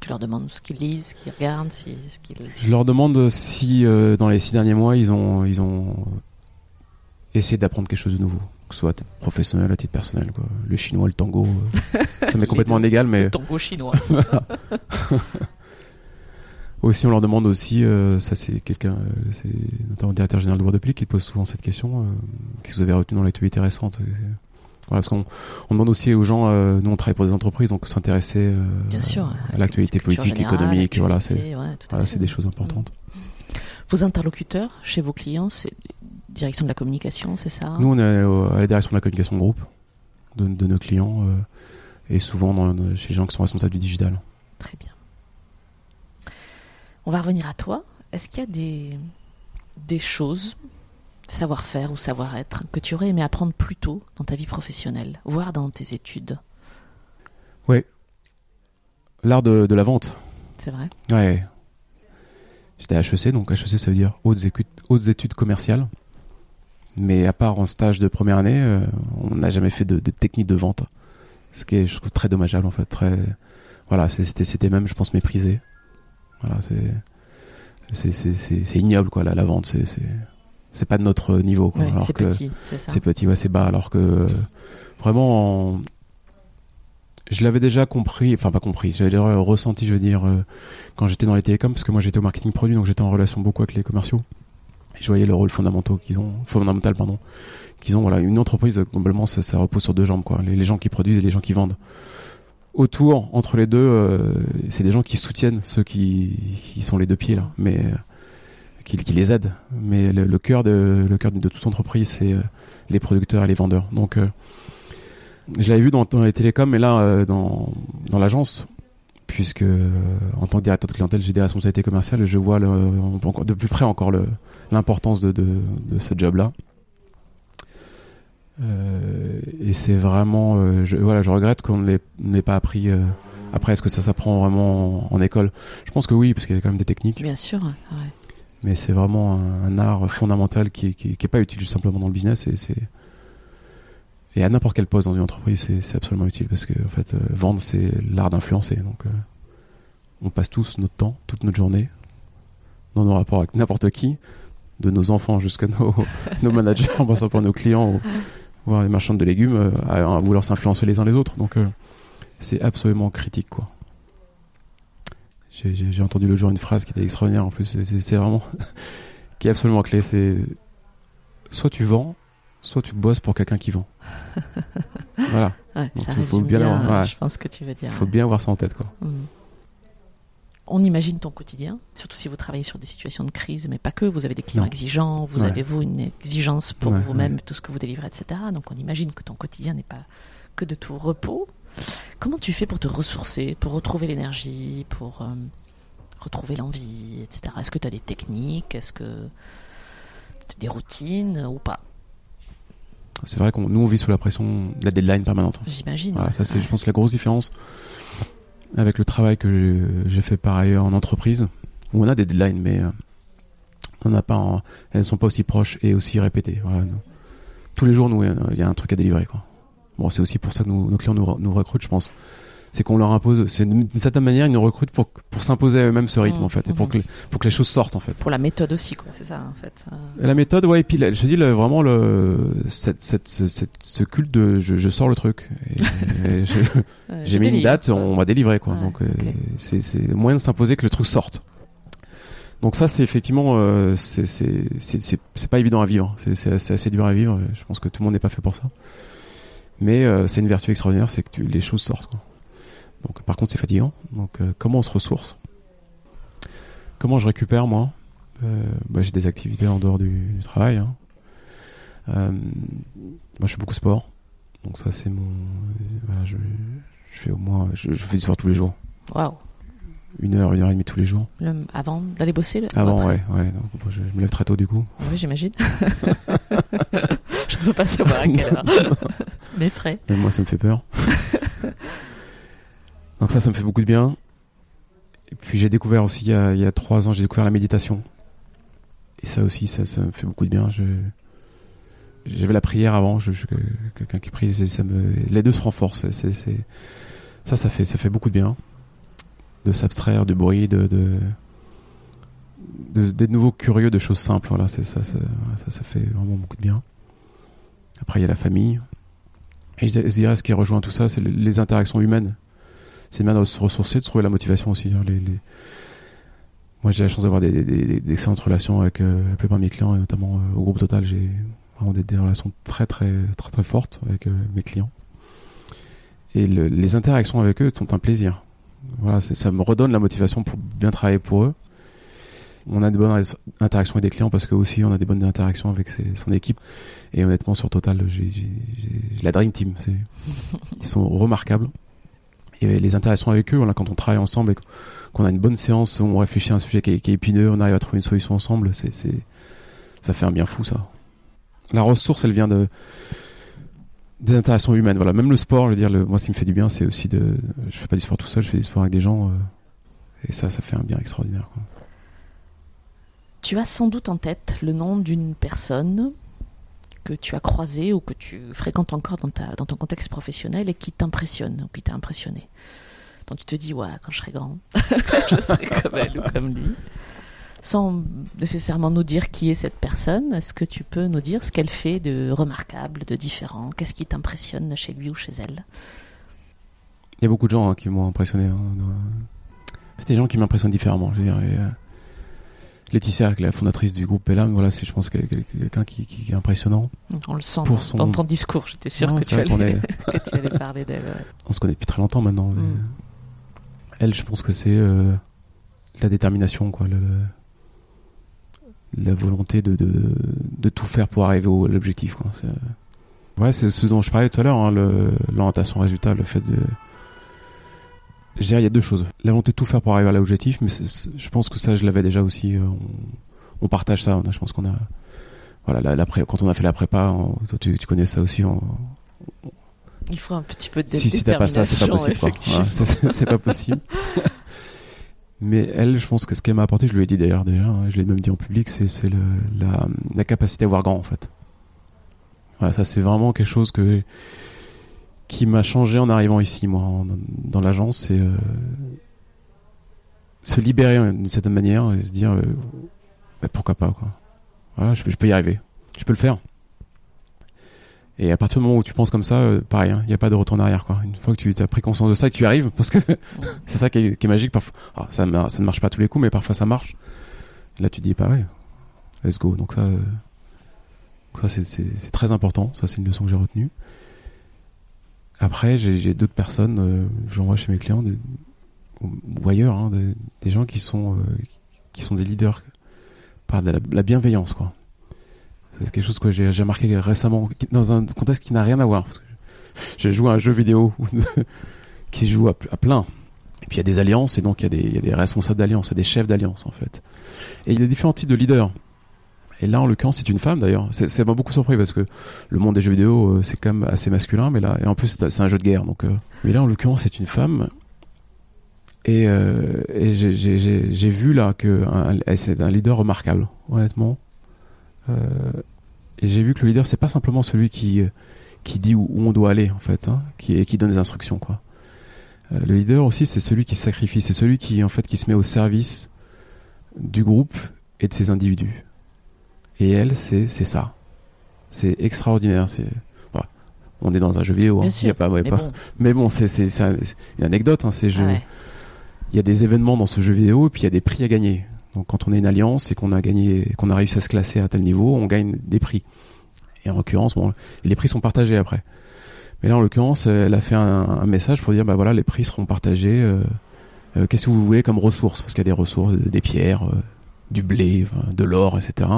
Tu leur demandes ce qu'ils lisent, ce qu'ils regardent, si, ce qu'ils... Je leur demande si euh, dans les six derniers mois ils ont ils ont essayé d'apprendre quelque chose de nouveau, que ce soit à titre professionnel, à titre personnel, quoi. Le chinois, le tango, euh, ça m'est complètement inégal, mais le tango chinois. aussi, on leur demande aussi, euh, ça c'est quelqu'un, euh, c'est notamment le directeur général de Wordapli qui pose souvent cette question. Euh, Qu'est-ce que vous avez retenu dans l'actualité récente voilà, parce qu'on on demande aussi aux gens, nous on travaille pour des entreprises, donc s'intéresser sûr, à l'actualité politique, générale, économique, voilà, c'est ouais, voilà, des choses importantes. Vos interlocuteurs chez vos clients, c'est direction de la communication, c'est ça? Nous on est à la direction de la communication groupe de, de nos clients euh, et souvent dans, chez les gens qui sont responsables du digital. Très bien. On va revenir à toi. Est-ce qu'il y a des, des choses savoir-faire ou savoir-être que tu aurais aimé apprendre plus tôt dans ta vie professionnelle, voire dans tes études? Oui. L'art de, de, la vente. C'est vrai? Ouais. J'étais à HEC, donc HEC ça veut dire hautes études, hautes études commerciales. Mais à part en stage de première année, euh, on n'a jamais fait de, de, technique de vente. Ce qui est, je trouve, très dommageable en fait. Très, voilà, c'était, même, je pense, méprisé. Voilà, c'est, c'est, ignoble quoi, la, la vente. C'est, c'est pas de notre niveau. Ouais, c'est petit, c'est petit, ouais, c'est bas. Alors que euh, vraiment, en... je l'avais déjà compris, enfin pas compris, j'avais ressenti, je veux dire, euh, quand j'étais dans les télécoms, parce que moi j'étais au marketing produit, donc j'étais en relation beaucoup avec les commerciaux. Je voyais le rôle fondamental qu'ils ont, fondamental pardon, qu'ils ont. Voilà, une entreprise globalement ça, ça, repose sur deux jambes, quoi. Les, gens qui produisent et les gens qui vendent. Autour, entre les deux, euh, c'est des gens qui soutiennent ceux qui, qui sont les deux pieds là, mais qui, qui, les aide. Mais le, le cœur de le cœur de, de toute entreprise, c'est euh, les producteurs et les vendeurs. Donc, euh, je l'avais vu dans, dans, les télécoms, mais là, euh, dans, dans l'agence, puisque euh, en tant que directeur de clientèle, j'ai des responsabilités commerciales, je vois le, de plus près encore l'importance de, de, de, ce job-là. Euh, et c'est vraiment, je, voilà, je regrette qu'on ne l'ait pas appris. après, est-ce que ça s'apprend vraiment en, en, école? Je pense que oui, parce qu'il y a quand même des techniques. Bien sûr. Ouais mais c'est vraiment un, un, art fondamental qui est, qui, est, qui est pas utile simplement dans le business et c'est et à n'importe quel poste dans une entreprise c'est absolument utile parce que en fait euh, vendre c'est l'art d'influencer. Donc euh, on passe tous notre temps toute notre journée dans nos rapports avec n'importe qui de nos enfants jusqu'à nos, nos managers en passant par nos clients voire les marchands de légumes euh, à, à, vouloir s'influencer les uns les autres. Donc c'est absolument critique quoi. J'ai entendu le jour une phrase qui était extraordinaire en plus. C'est vraiment qui est absolument clé, c'est soit tu vends, soit tu bosses pour quelqu'un qui vend. voilà. Ouais, Donc, ça il faut bien bien, avoir- ouais. je pense que tu veux dire. Il faut ouais. bien avoir ça en tête, quoi. Mm. On imagine ton quotidien, surtout si vous travaillez sur des situations de crise, mais pas que. Vous avez des clients Non. exigeants, vous avez vous une exigence pour vous-même, tout ce que vous délivrez, etc. Donc on imagine que ton quotidien n'est pas que de tout repos. Comment tu fais pour te ressourcer, pour retrouver l'énergie, pour euh, retrouver l'envie, etc. Est-ce que tu as des techniques? Est-ce que t'as des routines ou pas? C'est vrai qu'on nous on vit sous la pression de la deadline permanente. J'imagine. Voilà, ça c'est, je pense, la grosse différence avec le travail que j'ai- fait par ailleurs en entreprise, où on a des deadlines, mais euh, on n'a pas, en- elles sont pas aussi proches et aussi répétées. Voilà, nous- tous les jours, nous, il y a un truc à délivrer, quoi. Bon, c'est aussi pour ça que nous- nos clients nous recrutent, je pense. C'est qu'on leur impose, c'est d'une certaine manière, ils nous recrutent pour, pour s'imposer à eux-mêmes ce rythme, Mhm, en fait, et pour mhm. que, les- pour que les choses sortent, en fait. Pour la méthode aussi, quoi. C'est ça, en fait. Euh, La méthode, ouais, et puis là, je te dis le- vraiment le, cette, cette, ce- cette- ce culte de je, je sors le truc. Euh, J'ai mis une date, on va délivrer quoi. Ouais, Donc euh, ok. c'est moyen de s'imposer que le truc sorte. Donc ça c'est effectivement euh, c'est pas évident à vivre. C'est c'est assez, assez dur à vivre. Je pense que tout le monde n'est pas fait pour ça. Mais euh, c'est une vertu extraordinaire, c'est que tu- les choses sortent. Quoi. Donc par contre c'est fatigant. Donc euh, comment on se ressource? Comment je récupère moi? Euh, bah, J'ai des activités en dehors du, du travail. hein. Euh, moi je fais beaucoup de sport. Donc ça c'est mon voilà je, je fais au moins je, je fais du sport tous les jours. Waouh. Une heure, une heure et demie tous les jours. Le- Avant d'aller bosser le- Avant, ouais, ouais. Donc, je, je me lève très tôt du coup. Oui, j'imagine. je ne veux pas savoir à quelle heure. Ça m'effraie. Même moi, ça me fait peur. Donc ça, ça me fait beaucoup de bien. Et puis j'ai découvert aussi il y a, trois ans, j'ai découvert la méditation. Et ça aussi, ça, ça me fait beaucoup de bien. J'avais la prière avant. Quelqu'un qui prie, les deux se renforcent. Ça, ça fait, ça fait beaucoup de bien. De s'abstraire du bruit, de, de, de- d'être nouveau curieux de choses simples. Voilà, ça, ça, ça, ça fait vraiment beaucoup de bien. Après, il y a la famille. Et je dirais ce qui rejoint tout ça, c'est les interactions humaines. C'est bien de se ressourcer, de trouver la motivation aussi. hein, Moi, j'ai la chance d'avoir des, d'excellentes relations avec euh, la plupart de mes clients, et notamment euh, au groupe Total. J'ai vraiment des, relations très, très, très, très fortes avec euh, mes clients. Et le- les interactions avec eux sont un plaisir. Voilà, ça me redonne la motivation pour bien travailler pour eux. On a des bonnes interactions avec des clients parce que aussi on a des bonnes interactions avec son équipe. Et honnêtement, sur Total, j'ai la Dream Team. Ils sont remarquables. Et les interactions avec eux, quand on travaille ensemble et qu'on a une bonne séance, on réfléchit à un sujet qui est, épineux, on arrive à trouver une solution ensemble, c'est, c'est, ça fait un bien fou, ça. La ressource, elle vient de, des interactions humaines. Voilà, même le sport, je veux dire, le, moi, ce qui me fait du bien, c'est aussi de, je fais pas du sport tout seul, je fais du sport avec des gens, euh, et ça, ça fait un bien extraordinaire. Tu as sans doute en tête le nom d'une personne que tu as croisée ou que tu fréquentes encore dans, ta, dans ton contexte professionnel et qui t'impressionne ou qui t'a impressionné. dont tu te dis, ouais, quand je serai grand, je serai comme elle ou comme lui. Sans nécessairement nous dire qui est cette personne, est-ce que tu peux nous dire ce qu'elle fait de remarquable, de différent? Qu'est-ce qui t'impressionne chez lui ou chez elle? Il y a beaucoup de gens hein, qui m'ont impressionné. Hein, C'est des gens qui m'impressionnent différemment. Je veux dire, Laetitia, qui est la fondatrice du groupe Pelham, voilà, c'est je pense que- que- quelqu'un qui, qui est impressionnant. On le sent Pour dans, son- dans ton discours, j'étais sûr que, tu allais, est- que tu allais parler d'elle. ouais. On se connaît depuis très longtemps maintenant. mais, Mm. Elle, je pense que c'est euh, la détermination, quoi, le- le- la volonté de, de, de tout faire pour arriver au- à l'objectif. euh, Ouais, c'est ce dont je parlais tout à l'heure, hein, l'orientation résultat, le fait de. Je dirais, il y a deux choses. La volonté de tout faire pour arriver à l'objectif, mais je pense que ça, je l'avais déjà aussi. euh, on, on partage ça. on a- je pense qu'on a. Voilà, la, la pré- quand on a fait la prépa, on- toi, tu, tu connais ça aussi. on- Il faut un petit peu de si si t'as pas ça, c'est pas possible. c'est- pas possible. Mais elle, je pense que ce qu'elle m'a apporté, je lui ai dit d'ailleurs déjà, hein, je l'ai même dit en public, c'est la, la capacité à voir grand en fait. Voilà, ça c'est vraiment quelque chose que qui m'a changé en arrivant ici, moi, dans l'agence, c'est euh, se libérer euh, d'une certaine manière et se dire euh, bah, pourquoi pas quoi. Voilà, je, je peux y arriver, je peux le faire. Et à partir du moment où tu penses comme ça, euh, pareil, il n'y a pas de retour en arrière. Quoi. Une fois que tu as pris conscience de ça, que tu y arrives, parce que c'est ça qui est, magique. Parfois, ah, ça, ça ne marche pas tous les coups, mais parfois ça marche. Là, tu dis, pas ouais, let's go. Donc ça, euh, ça c'est très important. Ça, c'est une leçon que j'ai retenue. Après, j'ai d'autres personnes, euh, vois chez mes clients, ou ailleurs, hein, des, gens qui sont, euh, qui sont des leaders par de la, bienveillance, quoi. C'est quelque chose que j'ai remarqué récemment, dans un contexte qui n'a rien à voir. J'ai joué à un jeu vidéo qui se joue à, plein. Et puis il y a des alliances, et donc il y a des, y a des responsables d'alliance, il y a des chefs d'alliance, en fait. Et il y a différents types de leaders. Et là, en l'occurrence, c'est une femme d'ailleurs. Ça m'a beaucoup surpris parce que le monde des jeux vidéo, euh, c'est quand même assez masculin, mais là, et en plus, c'est un jeu de guerre. Donc, euh. mais là, en l'occurrence, c'est une femme. Et, euh, et j'ai vu là que c'est un leader remarquable, honnêtement. Et j'ai vu que le leader, c'est pas simplement celui qui qui dit où, on doit aller en fait, hein, qui qui donne des instructions le leader aussi, c'est celui qui sacrifie, c'est celui qui en fait qui se met au service du groupe et de ses individus. Et elle, c'est c'est ça. C'est extraordinaire. C'est on est dans un jeu vidéo. Hein. Y a pas, mais, pas. Bon. mais bon, c'est c'est une anecdote. Hein, ces jeux. Il y a des événements dans ce jeu vidéo et puis il y a des prix à gagner. Donc quand on est une alliance et qu'on a gagné, qu'on a réussi à se classer à tel niveau, on gagne des prix. Et en l'occurrence, bon, les prix sont partagés après. Mais là, en l'occurrence, elle a fait un, message pour dire, bah voilà, les prix seront partagés. Euh, euh, qu'est-ce que vous voulez comme ressources? Parce qu'il y a des ressources, des pierres, euh, du blé, de l'or, etc.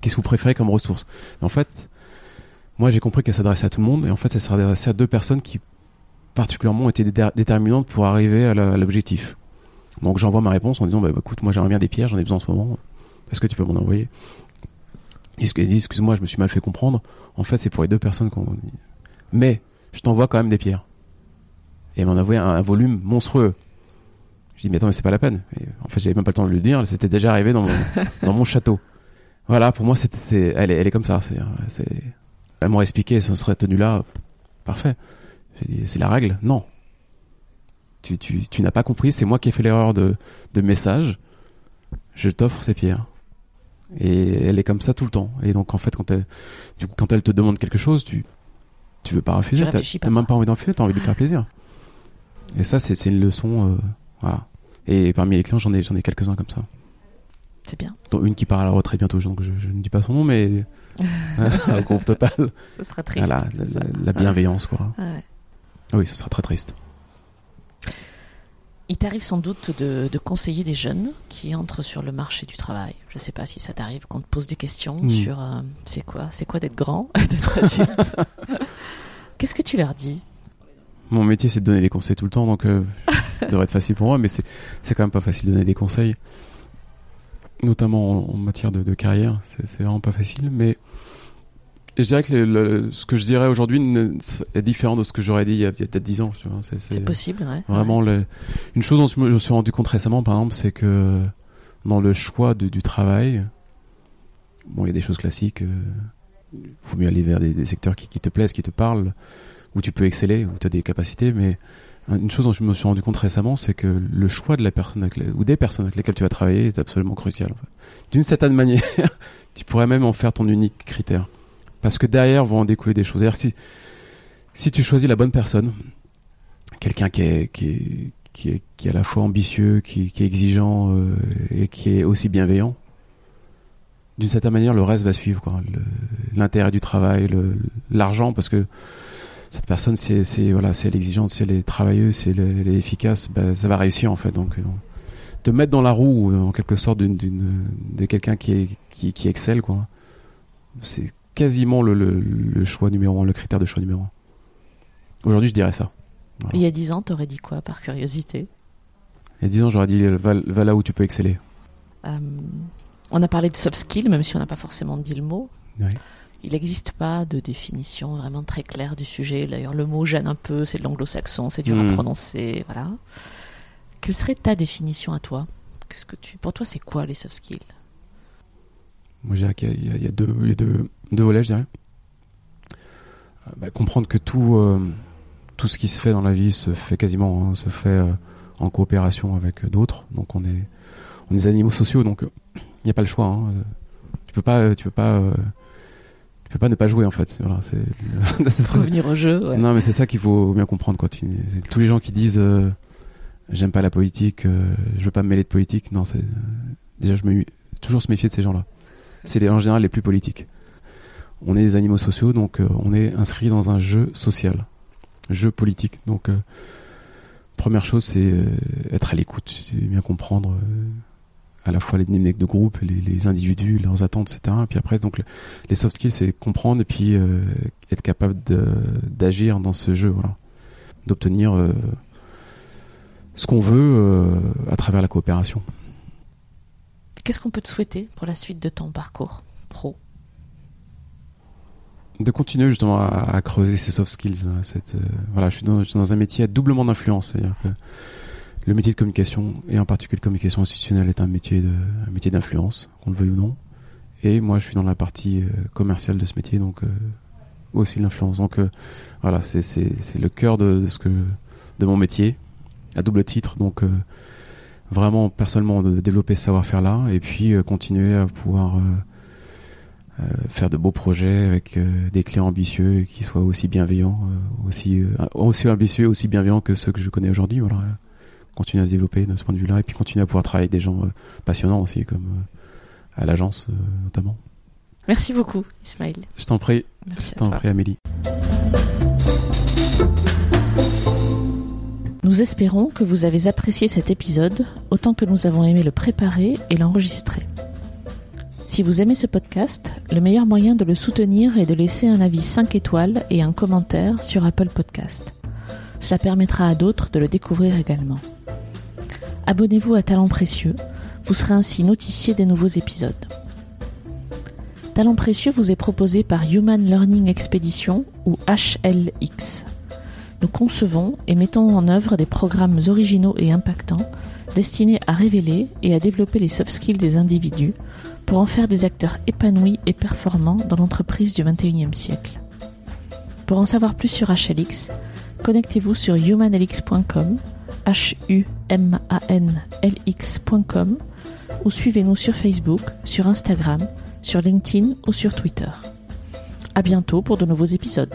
Qu'est-ce que vous préférez comme ressources En fait, moi j'ai compris qu'elle s'adressait à tout le monde et en fait elle s'adressait à deux personnes qui particulièrement étaient déterminantes pour arriver à l'objectif. Donc j'envoie ma réponse en disant bah, écoute moi j'aimerais bien des pierres, j'en ai besoin en ce moment. Est-ce que tu peux m'en envoyer? Excuse-moi, je me suis mal fait comprendre. En fait, c'est pour les deux personnes qu'on. Mais je t'envoie quand même des pierres. Et elle m'en envoyé un volume monstrueux. Je dis, mais attends, mais c'est pas la peine. en fait, j'avais même pas le temps de le dire, c'était déjà arrivé dans mon, dans mon château. Voilà, pour moi, c'est, elle, est, elle est comme ça. C'est, c'est, elle m'aurait expliqué, ça serait tenu là, parfait. J'ai dit, c'est la règle? Non. Tu, tu, tu n'as pas compris, c'est moi qui ai fait l'erreur de, de message. Je t'offre ces pierres. Et elle est comme ça tout le temps. Et donc, en fait, quand elle, quand elle te demande quelque chose, tu, tu veux pas refuser. Tu n'as même pas envie d'en faire, t'as envie de lui faire plaisir. Et ça, c'est, c'est une leçon, euh, voilà. Et parmi les clients, j'en ai, j'en ai quelques-uns comme ça. C'est bien. Dont une qui part à la retraite bientôt, donc je, ne dis pas son nom, mais un groupe total. Ce sera triste. la, bienveillance, quoi. Ah oui, ce sera très triste. Il t'arrive sans doute de, conseiller des jeunes qui entrent sur le marché du travail. Je ne sais pas si ça t'arrive, qu'on te pose des questions hmm. sur euh, c'est quoi, c'est quoi d'être grand, d'être adulte? Qu'est-ce que tu leur dis? Mon métier, c'est de donner des conseils tout le temps, donc euh, ça devrait être facile pour moi, mais c'est, c'est quand même pas facile de donner des conseils, notamment en, matière de, carrière. C'est, c'est vraiment pas facile, mais je dirais que ce que je dirais aujourd'hui est différent de ce que j'aurais dit il y a, peut-être 10 ans. C'est, possible, ouais. Vraiment, une chose dont je me suis rendu compte récemment, par exemple, c'est que dans le choix du travail, bon, il y a des choses classiques. Il euh, faut mieux aller vers des, secteurs qui, qui, te plaisent, qui te parlent, où tu peux exceller, où tu as des capacités, mais une chose dont je me suis rendu compte récemment, c'est que le choix de la personne ou des personnes avec lesquelles tu vas travailler est absolument crucial. D'une certaine manière, tu pourrais même en faire ton unique critère, parce que derrière vont en découler des choses. Si, si tu choisis la bonne personne, quelqu'un qui est, qui est qui est, à la fois ambitieux, qui, qui est exigeant euh, et qui est aussi bienveillant, d'une certaine manière, le reste va suivre. L'intérêt du travail, l'argent, parce que cette personne, c'est voilà, c'est l'exigente, si elle est travailleuse, si elle est, efficace, ben, ça va réussir en fait. Donc, te mettre dans la roue en quelque sorte d'une de quelqu'un qui, est, qui, qui excelle quoi. C'est quasiment le, le, choix numéro un, le critère de choix numéro un. Aujourd'hui, je dirais ça. Il y a dix ans, t'aurais dit quoi par curiosité? Il y a dix ans, j'aurais dit va, va, là où tu peux exceller. Euh, on a parlé de soft skills, même si on n'a pas forcément dit le mot. Oui. Il n'existe pas de définition vraiment très claire du sujet. D'ailleurs, le mot gêne un peu, c'est de l'anglo-saxon, c'est dur à hmm. prononcer, voilà. Quelle serait ta définition à toi? Qu'est-ce que tu, pour toi, c'est quoi les soft skills? Moi, je dirais qu'il y, a, deux, deux, volets, je dirais. Euh, bah, comprendre que tout, euh, tout ce qui se fait dans la vie se fait quasiment, hein, se fait euh, en coopération avec d'autres. Donc, on est, on est des animaux sociaux, donc il n'y a pas le choix. Hein. Tu peux pas, tu peux pas peux pas ne pas jouer en fait. Voilà, c'est revenir au jeu. Ouais. Non, mais c'est ça qu'il faut bien comprendre. Tous les gens qui disent euh, j'aime pas la politique, euh, je veux pas me mêler de politique. Non, c'est déjà je me toujours se méfier de ces gens-là. c'est en général les plus politiques. On est des animaux sociaux, donc euh, on est inscrit dans un jeu social, jeu politique. Donc, euh, première chose, c'est euh, être à l'écoute, bien comprendre à la fois les dynamiques de groupe, les, individus, leurs attentes, etc. Et puis après, donc les soft skills, c'est comprendre et puis être capable d'agir dans ce jeu, voilà, d'obtenir ce qu'on veut à travers la coopération. Qu'est-ce qu'on peut te souhaiter pour la suite de ton parcours pro? De continuer justement à, creuser ces soft skills. Hein, cette, euh, voilà, je suis, dans, un métier à doublement d'influence. C'est-à-dire que le métier de communication, et en particulier de communication institutionnelle, est un métier de, un métier d'influence, qu'on le veuille ou non. Et moi, je suis dans la partie euh, commerciale de ce métier, donc euh, aussi l'influence. Donc voilà, c'est, c'est, le cœur de, ce que, de mon métier, à double titre. Donc vraiment personnellement de développer ce savoir-faire-là, et puis continuer à pouvoir euh, faire de beaux projets avec euh, des clients ambitieux qui soient aussi bienveillants, euh, aussi aussi ambitieux, aussi bienveillants que ceux que je connais aujourd'hui. Voilà, continuer à se développer de ce point de vue-là et puis continuer à pouvoir travailler avec des gens passionnants aussi, comme à l'agence notamment. Merci beaucoup, Ismaël. Je t'en prie. je t'en prie, Amélie. Nous espérons que vous avez apprécié cet épisode autant que nous avons aimé le préparer et l'enregistrer. Si vous aimez ce podcast, le meilleur moyen de le soutenir est de laisser un avis 5 étoiles et un commentaire sur Apple Podcast. Cela permettra à d'autres de le découvrir également. Abonnez-vous à Talent Précieux, vous serez ainsi notifié des nouveaux épisodes. Talent Précieux vous est proposé par Human Learning Expedition ou HLX. Nous concevons et mettons en œuvre des programmes originaux et impactants destinés à révéler et à développer les soft skills des individus pour en faire des acteurs épanouis et performants dans l'entreprise du XXIe siècle. Pour en savoir plus sur HLX, connectez-vous sur humanlx.com, h m a n l x.com ou suivez-nous sur Facebook, sur Instagram, sur LinkedIn ou sur Twitter. À bientôt pour de nouveaux épisodes.